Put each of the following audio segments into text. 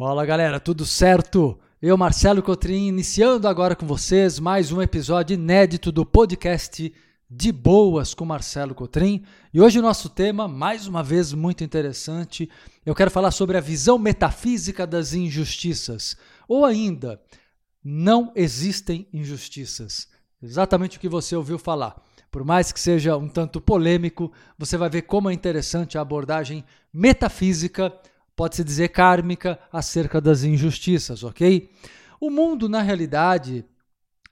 Fala galera, tudo certo? Eu, Marcelo Cotrim, iniciando agora com vocês mais um episódio inédito do podcast De Boas com Marcelo Cotrim. E hoje o nosso tema, mais uma vez muito interessante, eu quero falar sobre a visão metafísica das injustiças. Ou ainda, não existem injustiças. Exatamente o que você ouviu falar. Por mais que seja um tanto polêmico, você vai ver como é interessante a abordagem metafísica pode-se dizer kármica, acerca das injustiças, ok? O mundo, na realidade,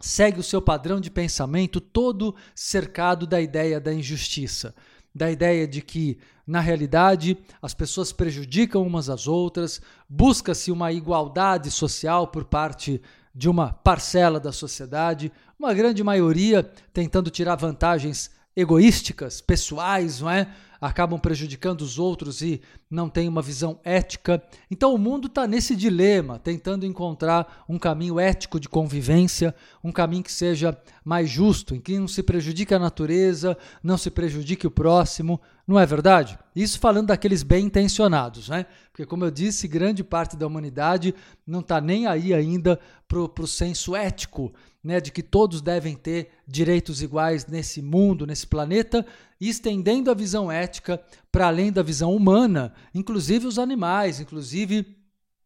segue o seu padrão de pensamento todo cercado da ideia da injustiça, da ideia de que, na realidade, as pessoas prejudicam umas às outras, busca-se uma igualdade social por parte de uma parcela da sociedade, uma grande maioria tentando tirar vantagens egoísticas, pessoais, não é? acabam prejudicando os outros e não têm uma visão ética. Então o mundo está nesse dilema, tentando encontrar um caminho ético de convivência, um caminho que seja mais justo, em que não se prejudique a natureza, não se prejudique o próximo. Não é verdade? Isso falando daqueles bem intencionados, né? Porque, como eu disse, grande parte da humanidade não está nem aí ainda para o senso ético né, de que todos devem ter direitos iguais nesse mundo, nesse planeta, estendendo a visão ética para além da visão humana, inclusive os animais, inclusive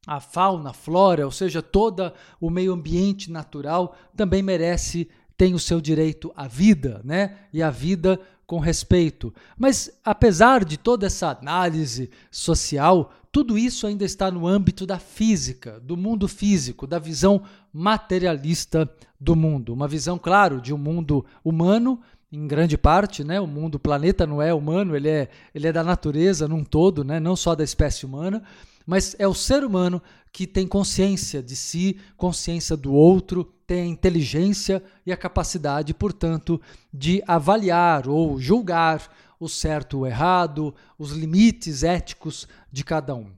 a fauna, a flora, ou seja, todo o meio ambiente natural também merece, tem o seu direito à vida, né? E a vida com respeito. Mas apesar de toda essa análise social, tudo isso ainda está no âmbito da física, do mundo físico, da visão materialista do mundo. Uma visão, claro, de um mundo humano, em grande parte, né? O mundo, o planeta não é humano, ele é, ele é da natureza num todo, né? não só da espécie humana, mas é o ser humano que tem consciência de si, consciência do outro, tem a inteligência e a capacidade, portanto, de avaliar ou julgar o certo o errado, os limites éticos de cada um.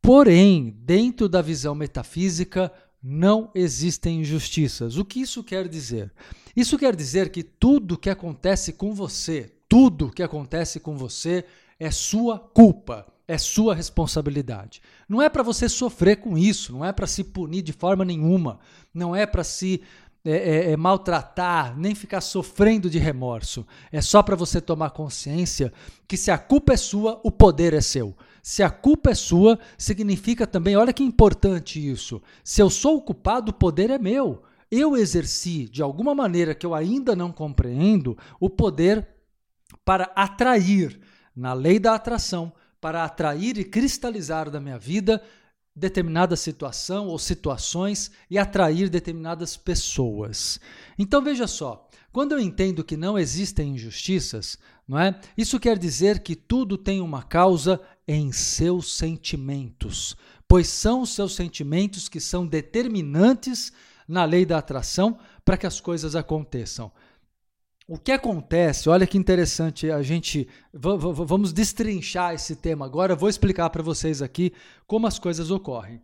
Porém, dentro da visão metafísica, não existem injustiças. O que isso quer dizer? Isso quer dizer que tudo que acontece com você, tudo que acontece com você é sua culpa, é sua responsabilidade. Não é para você sofrer com isso, não é para se punir de forma nenhuma, não é para se é, é, é, maltratar, nem ficar sofrendo de remorso. É só para você tomar consciência que se a culpa é sua, o poder é seu. Se a culpa é sua, significa também, olha que importante isso. Se eu sou o culpado, o poder é meu. Eu exerci, de alguma maneira que eu ainda não compreendo, o poder para atrair, na lei da atração, para atrair e cristalizar da minha vida determinada situação ou situações e atrair determinadas pessoas. Então veja só, quando eu entendo que não existem injustiças, não é? Isso quer dizer que tudo tem uma causa em seus sentimentos, pois são os seus sentimentos que são determinantes na lei da atração para que as coisas aconteçam. O que acontece, olha que interessante, a gente vamos destrinchar esse tema agora, eu vou explicar para vocês aqui como as coisas ocorrem.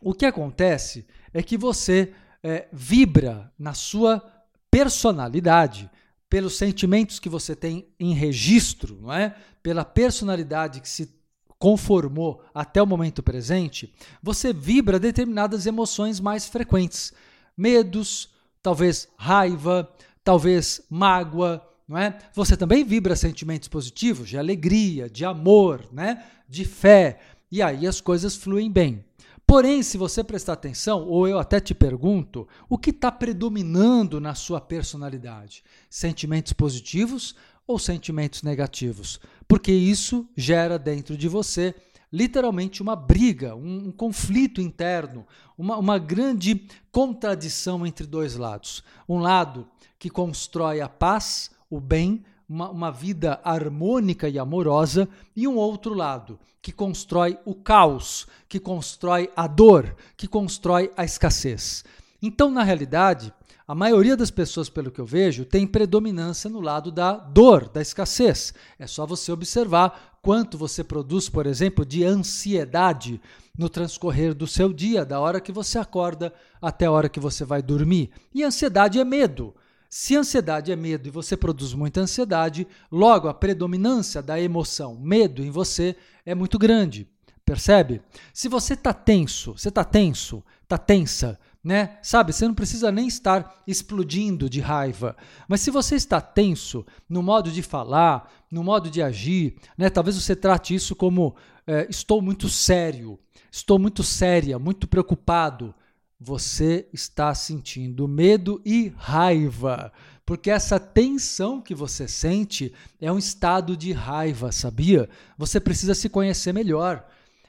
O que acontece é que você é, vibra na sua personalidade, pelos sentimentos que você tem em registro, não é? Pela personalidade que se conformou até o momento presente, você vibra determinadas emoções mais frequentes, medos, talvez raiva, talvez mágoa, não é? Você também vibra sentimentos positivos, de alegria, de amor, né? De fé. E aí as coisas fluem bem. Porém, se você prestar atenção, ou eu até te pergunto, o que está predominando na sua personalidade? Sentimentos positivos ou sentimentos negativos? Porque isso gera dentro de você literalmente uma briga, um, um conflito interno, uma, uma grande contradição entre dois lados. Um lado que constrói a paz, o bem, uma, uma, vida harmônica e amorosa, e um outro lado, que constrói o caos, que constrói a dor, que constrói a escassez. Então, na realidade, a maioria das pessoas, pelo que eu vejo, tem predominância no lado da dor, da escassez. É só você observar quanto você produz, por exemplo, de ansiedade no transcorrer do seu dia, da hora que você acorda até a hora que você vai dormir. E ansiedade é medo. Se ansiedade é medo e você produz muita ansiedade, logo a predominância da emoção medo em você é muito grande. Percebe? Se você está tenso, você está tenso, está tensa, né? Sabe, você não precisa nem estar explodindo de raiva, mas se você está tenso no modo de falar, no modo de agir, né? Talvez você trate isso como é, estou muito sério, estou muito séria, muito preocupado. Você está sentindo medo e raiva, porque essa tensão que você sente é um estado de raiva, sabia? Você precisa se conhecer melhor.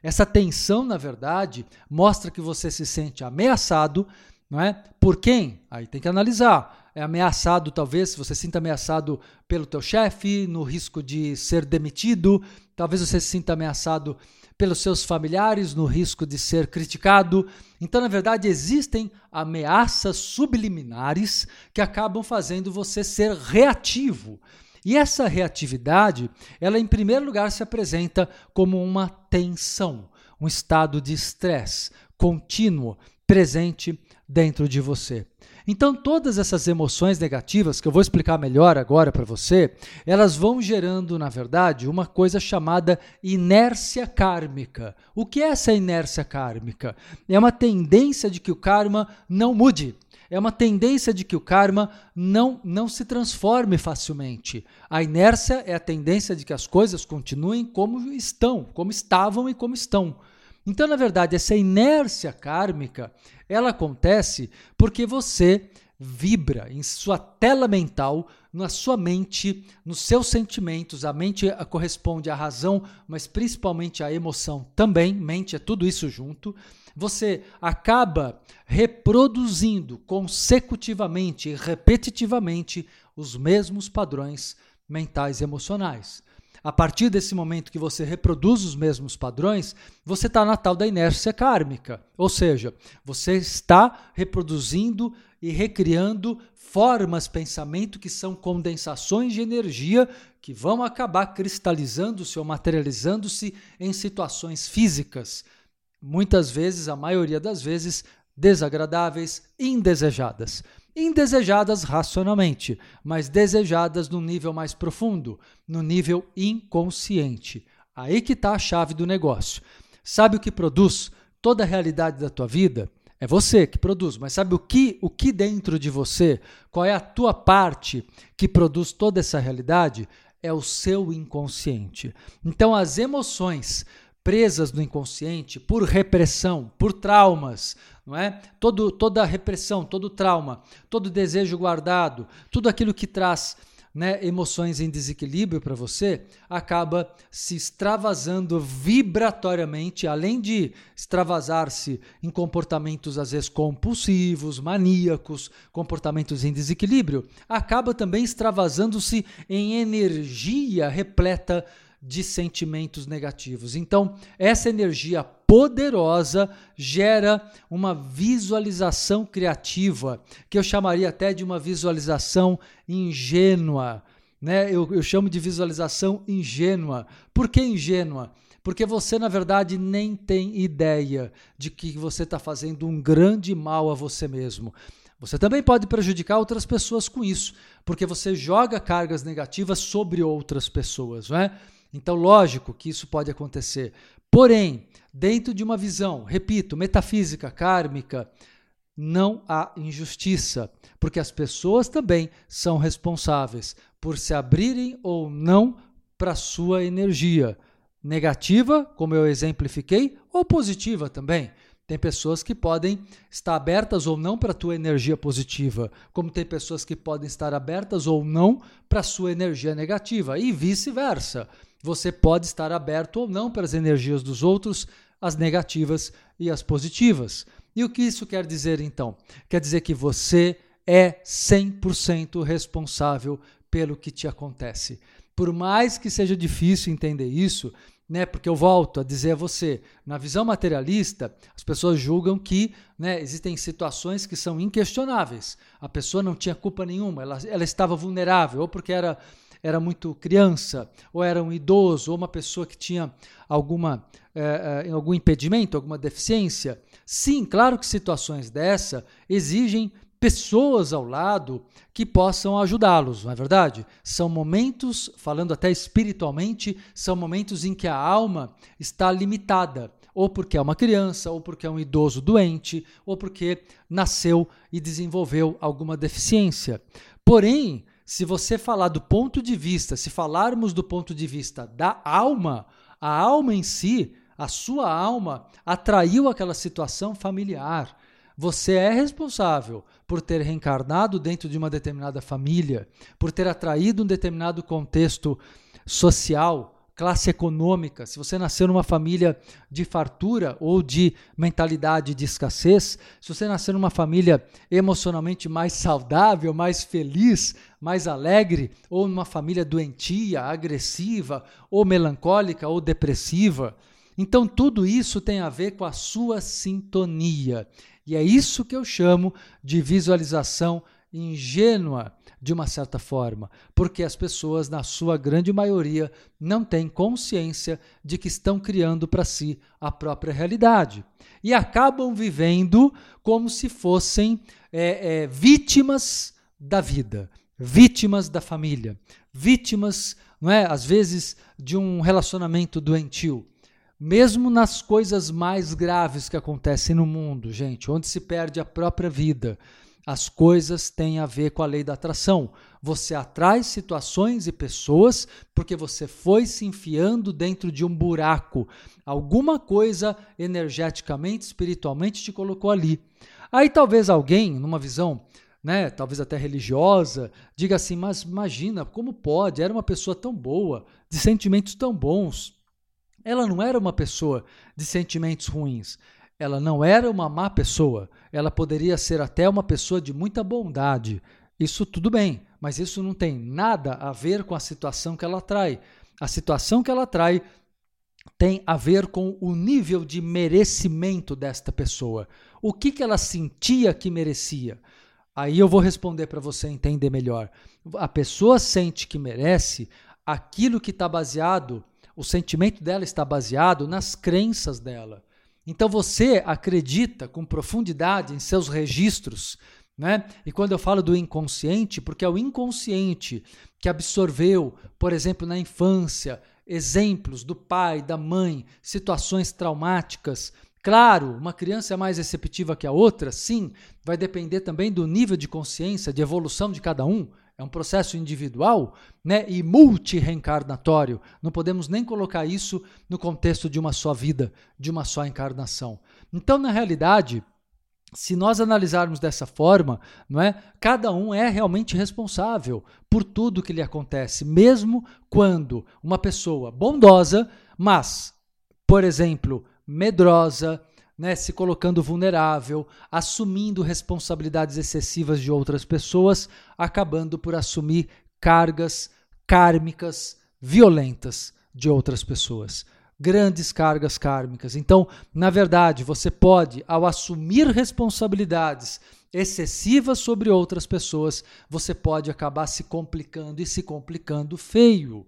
Essa tensão, na verdade, mostra que você se sente ameaçado, não é? Por quem? Aí tem que analisar. É ameaçado, talvez, se você se sinta ameaçado pelo teu chefe, no risco de ser demitido, talvez você se sinta ameaçado pelos seus familiares, no risco de ser criticado. Então, na verdade, existem ameaças subliminares que acabam fazendo você ser reativo. E essa reatividade, ela em primeiro lugar se apresenta como uma tensão, um estado de estresse contínuo presente dentro de você. Então, todas essas emoções negativas, que eu vou explicar melhor agora para você, elas vão gerando, na verdade, uma coisa chamada inércia kármica. O que é essa inércia kármica? É uma tendência de que o karma não mude é uma tendência de que o karma não, não se transforme facilmente. A inércia é a tendência de que as coisas continuem como estão, como estavam e como estão. Então, na verdade, essa inércia kármica, ela acontece porque você vibra em sua tela mental, na sua mente, nos seus sentimentos. A mente corresponde à razão, mas principalmente à emoção também. Mente é tudo isso junto você acaba reproduzindo consecutivamente e repetitivamente os mesmos padrões mentais e emocionais. A partir desse momento que você reproduz os mesmos padrões, você está na tal da inércia kármica. Ou seja, você está reproduzindo e recriando formas, pensamento que são condensações de energia que vão acabar cristalizando-se ou materializando-se em situações físicas muitas vezes, a maioria das vezes, desagradáveis, indesejadas. Indesejadas racionalmente, mas desejadas no nível mais profundo, no nível inconsciente. Aí que está a chave do negócio. Sabe o que produz toda a realidade da tua vida? É você que produz, mas sabe o que, o que dentro de você, qual é a tua parte que produz toda essa realidade? É o seu inconsciente. Então, as emoções presas no inconsciente por repressão, por traumas, não é? Todo, toda repressão, todo trauma, todo desejo guardado, tudo aquilo que traz né, emoções em desequilíbrio para você, acaba se extravasando vibratoriamente, além de extravasar-se em comportamentos às vezes compulsivos, maníacos, comportamentos em desequilíbrio, acaba também extravasando-se em energia repleta de sentimentos negativos. Então, essa energia poderosa gera uma visualização criativa, que eu chamaria até de uma visualização ingênua. Né? Eu, eu chamo de visualização ingênua. Por que ingênua? Porque você, na verdade, nem tem ideia de que você está fazendo um grande mal a você mesmo. Você também pode prejudicar outras pessoas com isso, porque você joga cargas negativas sobre outras pessoas, não é? Então, lógico que isso pode acontecer. Porém, dentro de uma visão, repito, metafísica, kármica, não há injustiça, porque as pessoas também são responsáveis por se abrirem ou não para sua energia negativa, como eu exemplifiquei, ou positiva também. Tem pessoas que podem estar abertas ou não para a tua energia positiva, como tem pessoas que podem estar abertas ou não para a sua energia negativa, e vice-versa. Você pode estar aberto ou não para as energias dos outros, as negativas e as positivas. E o que isso quer dizer então? Quer dizer que você é 100% responsável pelo que te acontece. Por mais que seja difícil entender isso, né? Porque eu volto a dizer a você, na visão materialista, as pessoas julgam que né, existem situações que são inquestionáveis. A pessoa não tinha culpa nenhuma, ela, ela estava vulnerável, ou porque era era muito criança, ou era um idoso, ou uma pessoa que tinha alguma, é, algum impedimento, alguma deficiência. Sim, claro que situações dessa exigem pessoas ao lado que possam ajudá-los, não é verdade? São momentos, falando até espiritualmente, são momentos em que a alma está limitada. ou porque é uma criança, ou porque é um idoso doente, ou porque nasceu e desenvolveu alguma deficiência. Porém, se você falar do ponto de vista, se falarmos do ponto de vista da alma, a alma em si, a sua alma atraiu aquela situação familiar. Você é responsável por ter reencarnado dentro de uma determinada família, por ter atraído um determinado contexto social, classe econômica. Se você nasceu numa família de fartura ou de mentalidade de escassez, se você nasceu numa família emocionalmente mais saudável, mais feliz, mais alegre, ou numa família doentia, agressiva, ou melancólica, ou depressiva, então tudo isso tem a ver com a sua sintonia. E é isso que eu chamo de visualização ingênua, de uma certa forma, porque as pessoas, na sua grande maioria, não têm consciência de que estão criando para si a própria realidade e acabam vivendo como se fossem é, é, vítimas da vida, vítimas da família, vítimas, não é, às vezes, de um relacionamento doentio. Mesmo nas coisas mais graves que acontecem no mundo, gente, onde se perde a própria vida, as coisas têm a ver com a lei da atração. Você atrai situações e pessoas porque você foi se enfiando dentro de um buraco. Alguma coisa energeticamente, espiritualmente te colocou ali. Aí talvez alguém, numa visão, né, talvez até religiosa, diga assim: "Mas imagina, como pode? Era uma pessoa tão boa, de sentimentos tão bons, ela não era uma pessoa de sentimentos ruins. Ela não era uma má pessoa. Ela poderia ser até uma pessoa de muita bondade. Isso tudo bem, mas isso não tem nada a ver com a situação que ela trai. A situação que ela trai tem a ver com o nível de merecimento desta pessoa. O que, que ela sentia que merecia? Aí eu vou responder para você entender melhor. A pessoa sente que merece aquilo que está baseado o sentimento dela está baseado nas crenças dela. Então você acredita com profundidade em seus registros, né? E quando eu falo do inconsciente, porque é o inconsciente que absorveu, por exemplo, na infância, exemplos do pai, da mãe, situações traumáticas. Claro, uma criança é mais receptiva que a outra, sim, vai depender também do nível de consciência, de evolução de cada um é um processo individual né, e multi-reencarnatório. Não podemos nem colocar isso no contexto de uma só vida, de uma só encarnação. Então, na realidade, se nós analisarmos dessa forma, não é? Cada um é realmente responsável por tudo que lhe acontece, mesmo quando uma pessoa bondosa, mas, por exemplo, medrosa, né, se colocando vulnerável, assumindo responsabilidades excessivas de outras pessoas, acabando por assumir cargas kármicas violentas de outras pessoas. Grandes cargas kármicas. Então, na verdade, você pode, ao assumir responsabilidades excessivas sobre outras pessoas, você pode acabar se complicando e se complicando feio.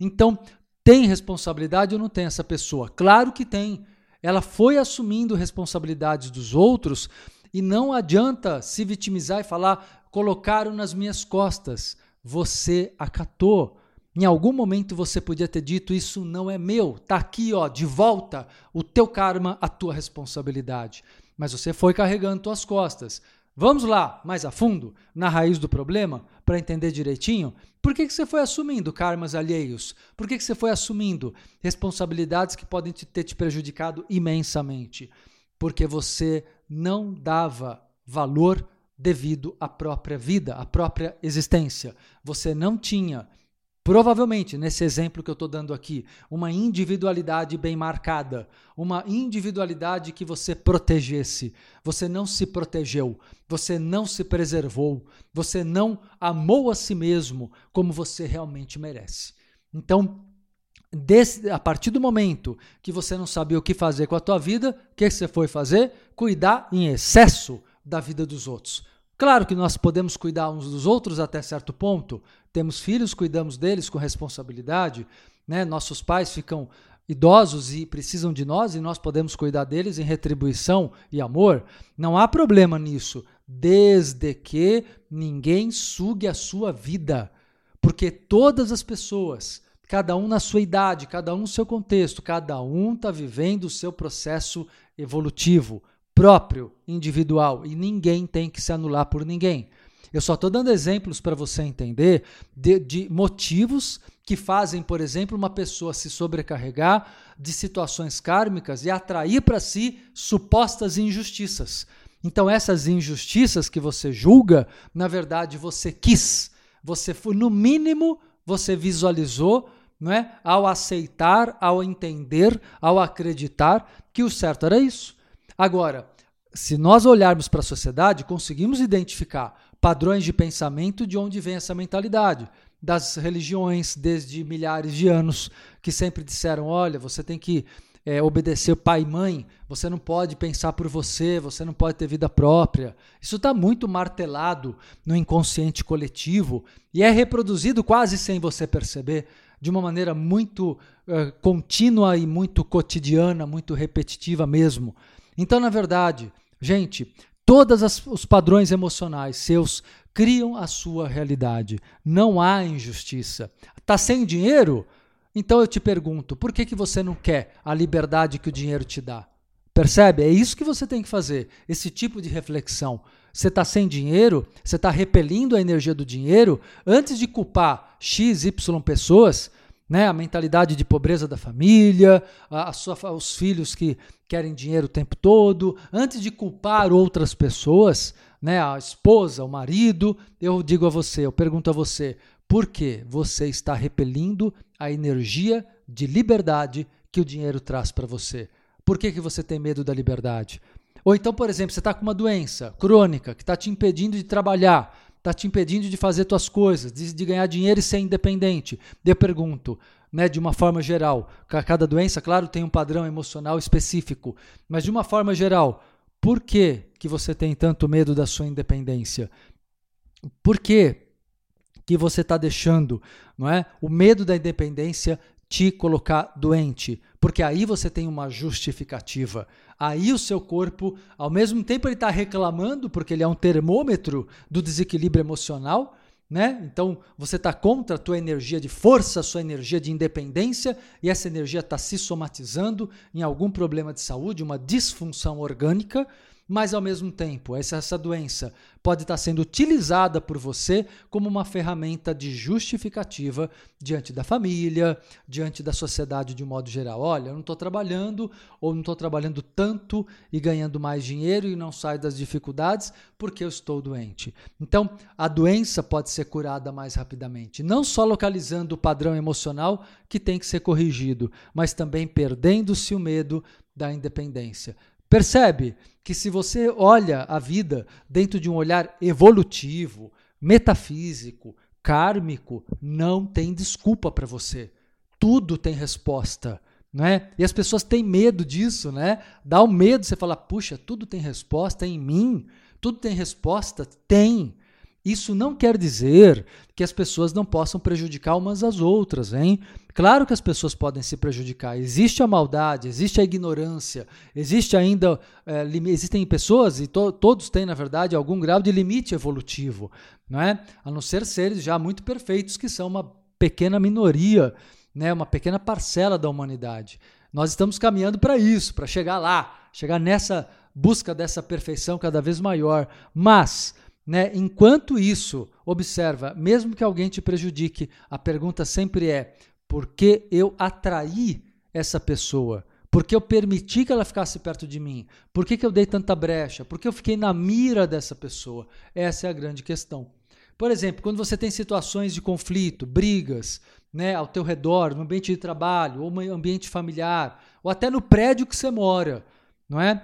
Então, tem responsabilidade ou não tem essa pessoa? Claro que tem. Ela foi assumindo responsabilidades dos outros e não adianta se vitimizar e falar: colocaram nas minhas costas. Você acatou. Em algum momento você podia ter dito: Isso não é meu, tá aqui, ó, de volta o teu karma, a tua responsabilidade. Mas você foi carregando tuas costas. Vamos lá, mais a fundo, na raiz do problema, para entender direitinho? Por que, que você foi assumindo karmas alheios? Por que, que você foi assumindo responsabilidades que podem te, ter te prejudicado imensamente? Porque você não dava valor devido à própria vida, à própria existência. Você não tinha Provavelmente, nesse exemplo que eu estou dando aqui, uma individualidade bem marcada, uma individualidade que você protegesse. Você não se protegeu, você não se preservou, você não amou a si mesmo como você realmente merece. Então, a partir do momento que você não sabia o que fazer com a tua vida, o que você foi fazer? Cuidar em excesso da vida dos outros. Claro que nós podemos cuidar uns dos outros até certo ponto. Temos filhos, cuidamos deles com responsabilidade. Né? Nossos pais ficam idosos e precisam de nós e nós podemos cuidar deles em retribuição e amor. Não há problema nisso, desde que ninguém sugue a sua vida. Porque todas as pessoas cada um na sua idade, cada um no seu contexto, cada um está vivendo o seu processo evolutivo próprio, individual, e ninguém tem que se anular por ninguém. Eu só estou dando exemplos para você entender de, de, motivos que fazem, por exemplo, uma pessoa se sobrecarregar de situações kármicas e atrair para si supostas injustiças. Então, essas injustiças que você julga, na verdade, você quis. Você foi, no mínimo, você visualizou, não é? Ao aceitar, ao entender, ao acreditar que o certo era isso. Agora, se nós olharmos para a sociedade, conseguimos identificar padrões de pensamento de onde vem essa mentalidade. Das religiões, desde milhares de anos, que sempre disseram: olha, você tem que é, obedecer pai e mãe, você não pode pensar por você, você não pode ter vida própria. Isso está muito martelado no inconsciente coletivo e é reproduzido quase sem você perceber, de uma maneira muito uh, contínua e muito cotidiana, muito repetitiva mesmo. Então, na verdade, gente, todos os padrões emocionais seus criam a sua realidade. Não há injustiça. Está sem dinheiro? Então eu te pergunto, por que, que você não quer a liberdade que o dinheiro te dá? Percebe? É isso que você tem que fazer, esse tipo de reflexão. Você está sem dinheiro, você está repelindo a energia do dinheiro, antes de culpar X, Y pessoas, né, a mentalidade de pobreza da família, a, a sua, os filhos que querem dinheiro o tempo todo, antes de culpar outras pessoas, né, a esposa, o marido, eu digo a você, eu pergunto a você, por que você está repelindo a energia de liberdade que o dinheiro traz para você? Por que, que você tem medo da liberdade? Ou então, por exemplo, você está com uma doença crônica que está te impedindo de trabalhar, está te impedindo de fazer suas coisas, de, de, ganhar dinheiro e ser independente. Eu pergunto, né, de uma forma geral, cada doença, claro, tem um padrão emocional específico, mas de uma forma geral, por que, que você tem tanto medo da sua independência? Por que, que você está deixando não é, o medo da independência te colocar doente? Porque aí você tem uma justificativa. Aí o seu corpo, ao mesmo tempo, ele está reclamando, porque ele é um termômetro do desequilíbrio emocional, né? Então você está contra a tua energia de força, a sua energia de independência, e essa energia está se somatizando em algum problema de saúde, uma disfunção orgânica, mas ao mesmo tempo, essa, essa doença pode estar sendo utilizada por você como uma ferramenta de justificativa diante da família, diante da sociedade de um modo geral. Olha, eu não estou trabalhando ou não estou trabalhando tanto e ganhando mais dinheiro e não saio das dificuldades porque eu estou doente. Então, a doença pode ser curada mais rapidamente, não só localizando o padrão emocional que tem que ser corrigido, mas também perdendo-se o medo da independência. Percebe que se você olha a vida dentro de um olhar evolutivo, metafísico, kármico, não tem desculpa para você. Tudo tem resposta. Né? E as pessoas têm medo disso, né? Dá o um medo, você fala, puxa, tudo tem resposta em mim, tudo tem resposta? Tem. Isso não quer dizer que as pessoas não possam prejudicar umas às outras, hein? Claro que as pessoas podem se prejudicar. Existe a maldade, existe a ignorância, existe ainda é, existem pessoas e to, todos têm na verdade algum grau de limite evolutivo, não é? A não ser seres já muito perfeitos que são uma pequena minoria, né? Uma pequena parcela da humanidade. Nós estamos caminhando para isso, para chegar lá, chegar nessa busca dessa perfeição cada vez maior, mas né? Enquanto isso, observa, mesmo que alguém te prejudique, a pergunta sempre é: por que eu atraí essa pessoa? Por que eu permiti que ela ficasse perto de mim? Por que, que eu dei tanta brecha? Por que eu fiquei na mira dessa pessoa? Essa é a grande questão. Por exemplo, quando você tem situações de conflito, brigas, né, ao teu redor, no ambiente de trabalho, ou no ambiente familiar, ou até no prédio que você mora, não é?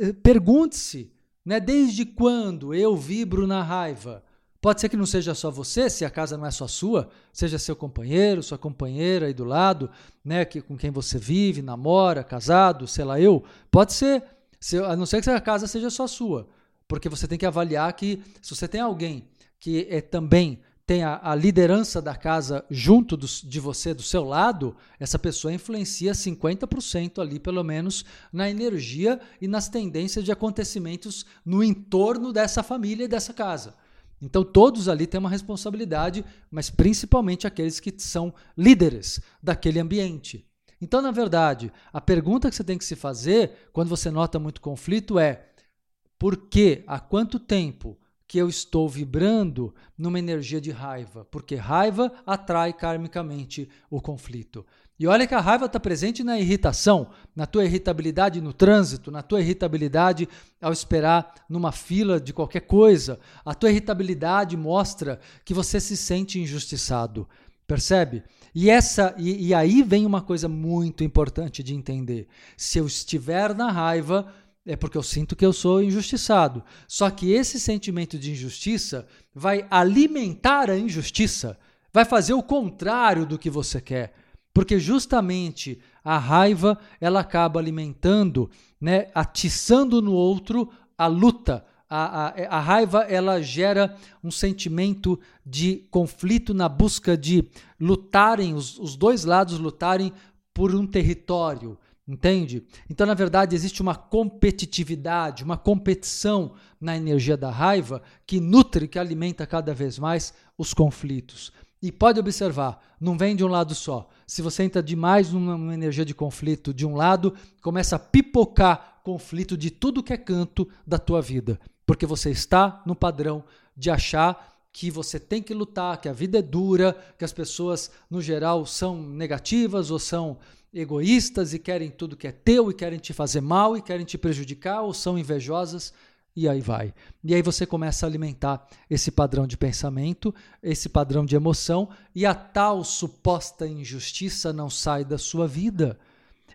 Eh, pergunte-se né? Desde quando eu vibro na raiva? Pode ser que não seja só você, se a casa não é só sua, seja seu companheiro, sua companheira aí do lado, né, que, com quem você vive, namora, casado, sei lá eu. Pode ser, se, a não ser que a casa seja só sua. Porque você tem que avaliar que se você tem alguém que é também tem a, a liderança da casa junto do, de você, do seu lado, essa pessoa influencia 50% ali, pelo menos, na energia e nas tendências de acontecimentos no entorno dessa família e dessa casa. Então todos ali têm uma responsabilidade, mas principalmente aqueles que são líderes daquele ambiente. Então, na verdade, a pergunta que você tem que se fazer quando você nota muito conflito é: por que, há quanto tempo que eu estou vibrando numa energia de raiva? Porque raiva atrai karmicamente o conflito. E olha que a raiva está presente na irritação, na tua irritabilidade no trânsito, na tua irritabilidade ao esperar numa fila de qualquer coisa. A tua irritabilidade mostra que você se sente injustiçado. Percebe? E, essa, e, e aí vem uma coisa muito importante de entender. Se eu estiver na raiva, é porque eu sinto que eu sou injustiçado. Só que esse sentimento de injustiça vai alimentar a injustiça, vai fazer o contrário do que você quer. Porque justamente a raiva ela acaba alimentando, né, atiçando no outro a luta. A, a, a raiva ela gera um sentimento de conflito na busca de lutarem, os, os dois lados lutarem por um território, entende? Então, na verdade, existe uma competitividade, uma competição na energia da raiva que nutre, que alimenta cada vez mais os conflitos. E pode observar, não vem de um lado só. Se você entra demais numa, energia de conflito de um lado, começa a pipocar conflito de tudo que é canto da tua vida. Porque você está no padrão de achar que você tem que lutar, que a vida é dura, que as pessoas, no geral, são negativas ou são egoístas e querem tudo que é teu e querem te fazer mal e querem te prejudicar ou são invejosas e aí vai. E aí você começa a alimentar esse padrão de pensamento, esse padrão de emoção, e a tal suposta injustiça não sai da sua vida.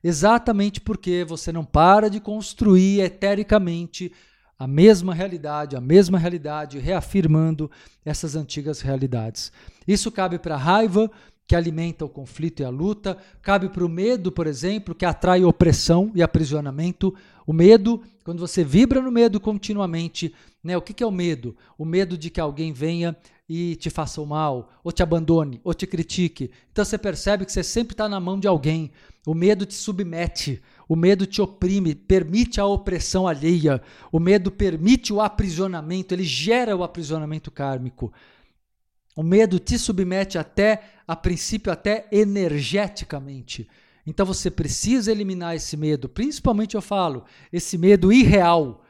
Exatamente porque você não para de construir etericamente a mesma realidade, a mesma realidade, reafirmando essas antigas realidades. Isso cabe para raiva, que alimenta o conflito e a luta, cabe para o medo, por exemplo, que atrai opressão e aprisionamento. O medo, quando você vibra no medo continuamente, né? O que, que é o medo? O medo de que alguém venha e te faça o mal, ou te abandone, ou te critique. Então você percebe que você sempre está na mão de alguém. O medo te submete, o medo te oprime, permite a opressão alheia. O medo permite o aprisionamento, ele gera o aprisionamento kármico. O medo te submete até, a princípio, até energeticamente. Então você precisa eliminar esse medo, principalmente eu falo, esse medo irreal,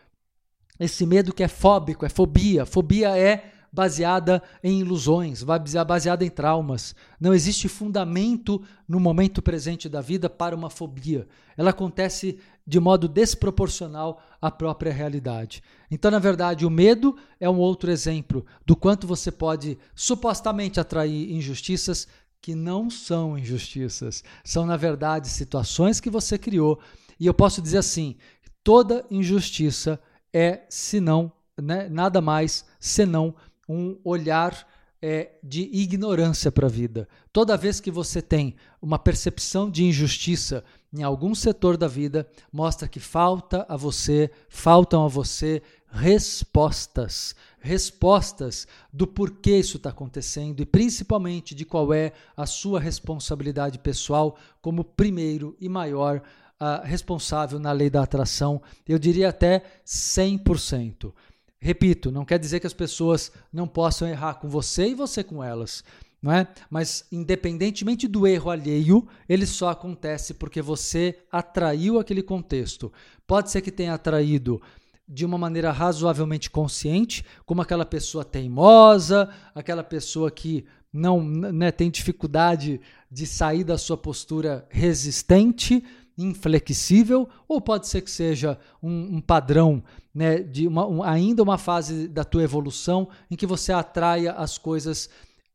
esse medo que é fóbico, é fobia. Fobia é baseada em ilusões, baseada em traumas. Não existe fundamento no momento presente da vida para uma fobia. Ela acontece de modo desproporcional à própria realidade. Então, na verdade, o medo é um outro exemplo do quanto você pode supostamente atrair injustiças que não são injustiças. São, na verdade, situações que você criou. E eu posso dizer assim: toda injustiça é, senão, né, nada mais senão um olhar é, de ignorância para a vida. Toda vez que você tem uma percepção de injustiça em algum setor da vida, mostra que falta a você, faltam a você respostas. Respostas do porquê isso está acontecendo e principalmente de qual é a sua responsabilidade pessoal como primeiro e maior uh, responsável na lei da atração. Eu diria até 100%. Repito, não quer dizer que as pessoas não possam errar com você e você com elas. Não é? Mas, independentemente do erro alheio, ele só acontece porque você atraiu aquele contexto. Pode ser que tenha atraído de uma maneira razoavelmente consciente, como aquela pessoa teimosa, aquela pessoa que não né, tem dificuldade de sair da sua postura resistente, inflexível, ou pode ser que seja um, um padrão né, de uma, um, ainda uma fase da tua evolução em que você atraia as coisas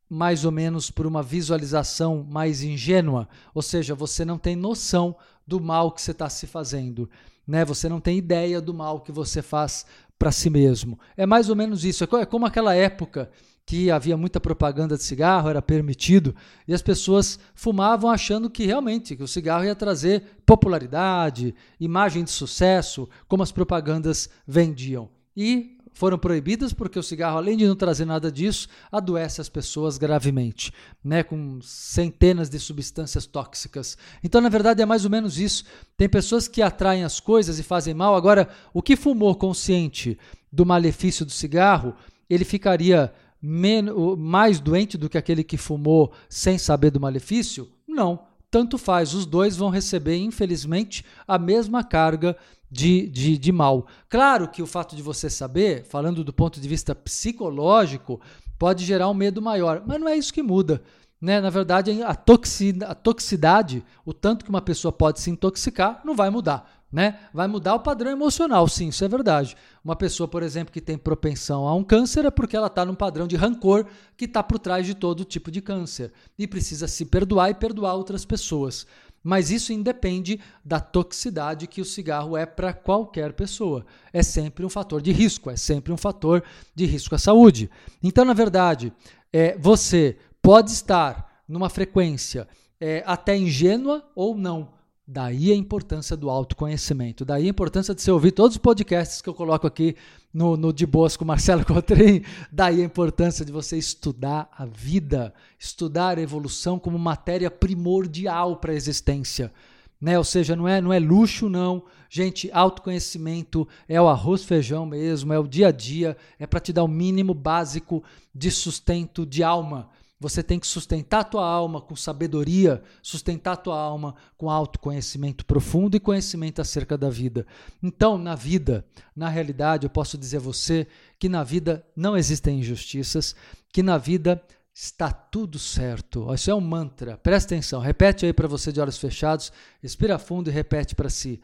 mais ou menos por uma visualização mais ingênua, ou seja, você não tem noção do mal que você está se fazendo, né? Você não tem ideia do mal que você faz para si mesmo. É mais ou menos isso. É como aquela época que havia muita propaganda de cigarro, era permitido, e as pessoas fumavam achando que realmente que o cigarro ia trazer popularidade, imagem de sucesso, como as propagandas vendiam. E foram proibidas porque o cigarro, além de não trazer nada disso, adoece as pessoas gravemente, né, com centenas de substâncias tóxicas. Então, na verdade, é mais ou menos isso. Tem pessoas que atraem as coisas e fazem mal. Agora, o que fumou consciente do malefício do cigarro ele ficaria mais doente do que aquele que fumou sem saber do malefício? Não, tanto faz. Os dois vão receber, infelizmente, a mesma carga de, de, de mal. Claro que o fato de você saber, falando do ponto de vista psicológico, pode gerar um medo maior, mas não é isso que muda. Né? Na verdade, a, toxi, a toxicidade, o tanto que uma pessoa pode se intoxicar, não vai mudar. Né? Vai mudar o padrão emocional, sim, isso é verdade. Uma pessoa, por exemplo, que tem propensão a um câncer é porque ela está num padrão de rancor que está por trás de todo tipo de câncer e precisa se perdoar e perdoar outras pessoas. Mas isso independe da toxicidade que o cigarro é para qualquer pessoa. É sempre um fator de risco, é sempre um fator de risco à saúde. Então, na verdade, é, você pode estar numa frequência é, até ingênua ou não Daí a importância do autoconhecimento, daí a importância de você ouvir todos os podcasts que eu coloco aqui no, no De Boas com Marcelo Cotrim, daí a importância de você estudar a vida, estudar a evolução como matéria primordial para a existência. Né? Ou seja, não é, não é luxo, não. Gente, autoconhecimento é o arroz feijão mesmo, é o dia a dia, é para te dar o mínimo básico de sustento de alma. Você tem que sustentar a tua alma com sabedoria, sustentar a tua alma com autoconhecimento profundo e conhecimento acerca da vida. Então, na vida, na realidade, eu posso dizer a você que na vida não existem injustiças, que na vida está tudo certo. Isso é um mantra. Presta atenção, repete aí para você de olhos fechados, respira fundo e repete para si: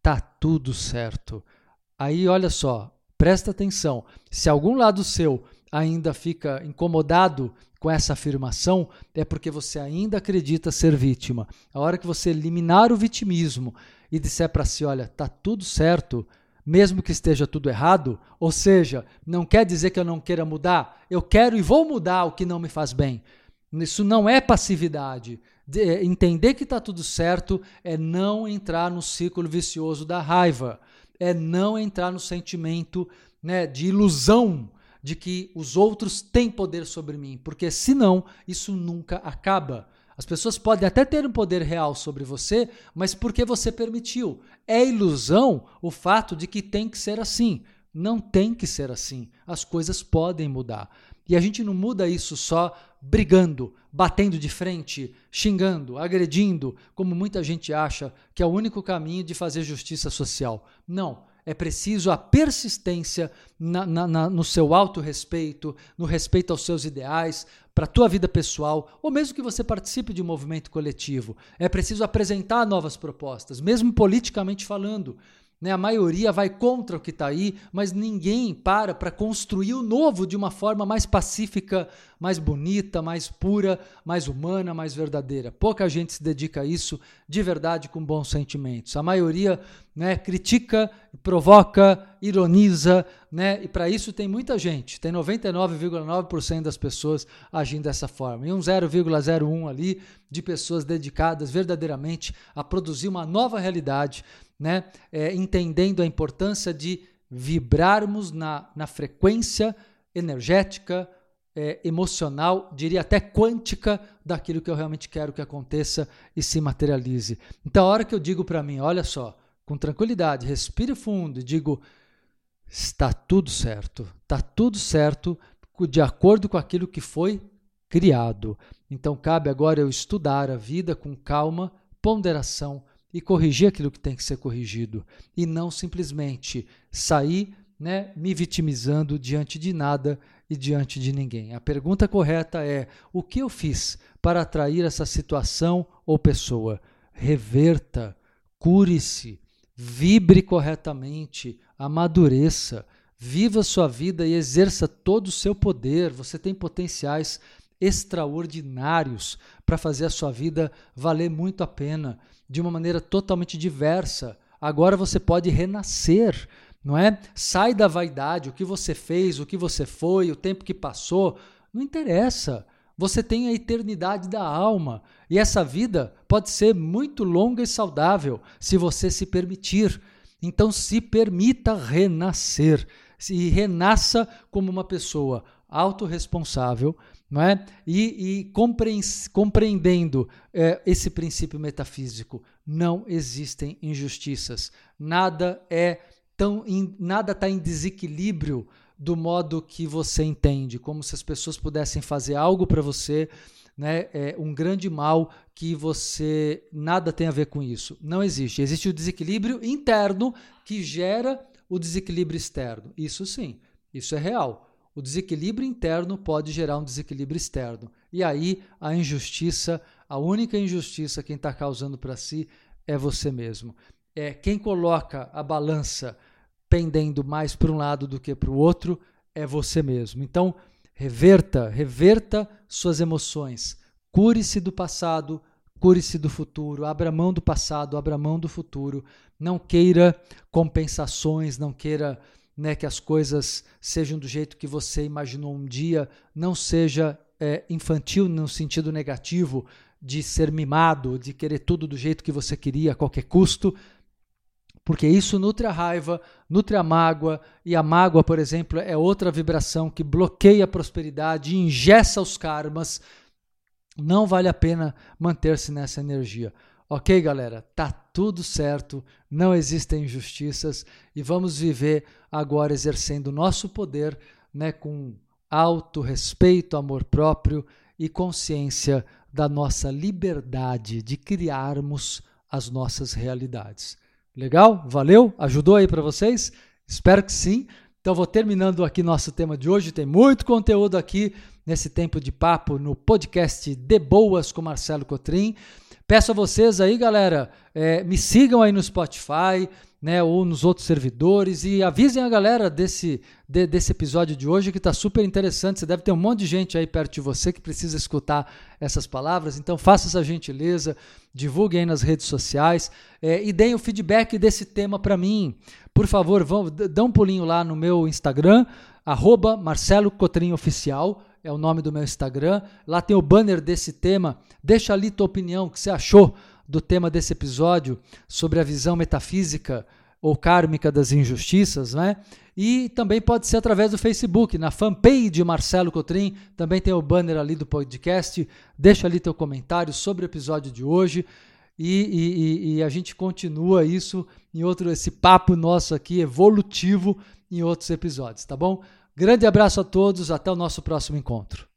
tá tudo certo. Aí, olha só, presta atenção. Se algum lado seu ainda fica incomodado com essa afirmação, é porque você ainda acredita ser vítima. A hora que você eliminar o vitimismo e disser para si, olha, tá tudo certo, mesmo que esteja tudo errado, ou seja, não quer dizer que eu não queira mudar, eu quero e vou mudar o que não me faz bem. Isso não é passividade. De, é, entender que está tudo certo é não entrar no ciclo vicioso da raiva, é não entrar no sentimento né, de ilusão de que os outros têm poder sobre mim, porque senão isso nunca acaba. As pessoas podem até ter um poder real sobre você, mas porque você permitiu. É ilusão o fato de que tem que ser assim. Não tem que ser assim. As coisas podem mudar. E a gente não muda isso só brigando, batendo de frente, xingando, agredindo, como muita gente acha que é o único caminho de fazer justiça social. Não. É preciso a persistência na, na, na, no seu autorrespeito, no respeito aos seus ideais, para a tua vida pessoal, ou mesmo que você participe de um movimento coletivo. É preciso apresentar novas propostas, mesmo politicamente falando. Né? A maioria vai contra o que está aí, mas ninguém para para construir o novo de uma forma mais pacífica, mais bonita, mais pura, mais humana, mais verdadeira. Pouca gente se dedica a isso de verdade com bons sentimentos. A maioria né, critica, provoca, ironiza, né? e para isso tem muita gente. Tem 99,9% das pessoas agindo dessa forma. E um 0,01 ali de pessoas dedicadas verdadeiramente a produzir uma nova realidade né? É, entendendo a importância de vibrarmos na, na frequência energética, é, emocional, diria até quântica daquilo que eu realmente quero que aconteça e se materialize. Então, a hora que eu digo para mim, olha só, com tranquilidade, respire fundo e digo: está tudo certo, está tudo certo de acordo com aquilo que foi criado. Então, cabe agora eu estudar a vida com calma, ponderação e corrigir aquilo que tem que ser corrigido e não simplesmente sair né, me vitimizando diante de nada e diante de ninguém. A pergunta correta é: o que eu fiz para atrair essa situação ou pessoa? Reverta, cure-se, vibre corretamente, amadureça, viva sua vida e exerça todo o seu poder. Você tem potenciais extraordinários para fazer a sua vida valer muito a pena de uma maneira totalmente diversa. Agora você pode renascer, não é? Sai da vaidade, o que você fez, o que você foi, o tempo que passou, não interessa. Você tem a eternidade da alma e essa vida pode ser muito longa e saudável se você se permitir. Então se permita renascer e renasça como uma pessoa autorresponsável, não é? E, e compreendendo é, esse princípio metafísico, não existem injustiças. Nada é tão, in, nada está em desequilíbrio do modo que você entende, como se as pessoas pudessem fazer algo para você, né, é um grande mal que você nada tem a ver com isso. Não existe. Existe o desequilíbrio interno que gera o desequilíbrio externo. Isso sim, isso é real. O desequilíbrio interno pode gerar um desequilíbrio externo. E aí a injustiça, a única injustiça quem está causando para si é você mesmo. É quem coloca a balança pendendo mais para um lado do que para o outro é você mesmo. Então reverta, reverta suas emoções. Cure-se do passado, cure-se do futuro. Abra mão do passado, abra mão do futuro. Não queira compensações, não queira né, que as coisas sejam do jeito que você imaginou um dia, não seja é, infantil no sentido negativo de ser mimado, de querer tudo do jeito que você queria a qualquer custo, porque isso nutre a raiva, nutre a mágoa, e a mágoa, por exemplo, é outra vibração que bloqueia a prosperidade, ingessa os karmas. Não vale a pena manter-se nessa energia. Ok, galera? Tá tudo certo, não existem injustiças e vamos viver agora exercendo o nosso poder né, com alto respeito, amor próprio e consciência da nossa liberdade de criarmos as nossas realidades. Legal? Valeu? Ajudou aí para vocês? Espero que sim. Então vou terminando aqui nosso tema de hoje. Tem muito conteúdo aqui nesse tempo de papo no podcast De Boas com Marcelo Cotrim. Peço a vocês aí, galera, é, me sigam aí no Spotify, né, ou nos outros servidores e avisem a galera desse, de, desse episódio de hoje que está super interessante. Você deve ter um monte de gente aí perto de você que precisa escutar essas palavras. Então faça essa gentileza, divulguem aí nas redes sociais é, e deem o feedback desse tema para mim. Por favor, vão, dão um pulinho lá no meu Instagram, arroba Marcelo Cotrim Oficial, é o nome do meu Instagram. Lá tem o banner desse tema. Deixa ali tua opinião, o que você achou do tema desse episódio sobre a visão metafísica ou kármica das injustiças, né? E também pode ser através do Facebook, na fanpage Marcelo Cotrim, também tem o banner ali do podcast. Deixa ali teu comentário sobre o episódio de hoje e, e, e a gente continua isso em outro esse papo nosso aqui evolutivo em outros episódios, tá bom? Grande abraço a todos, até o nosso próximo encontro.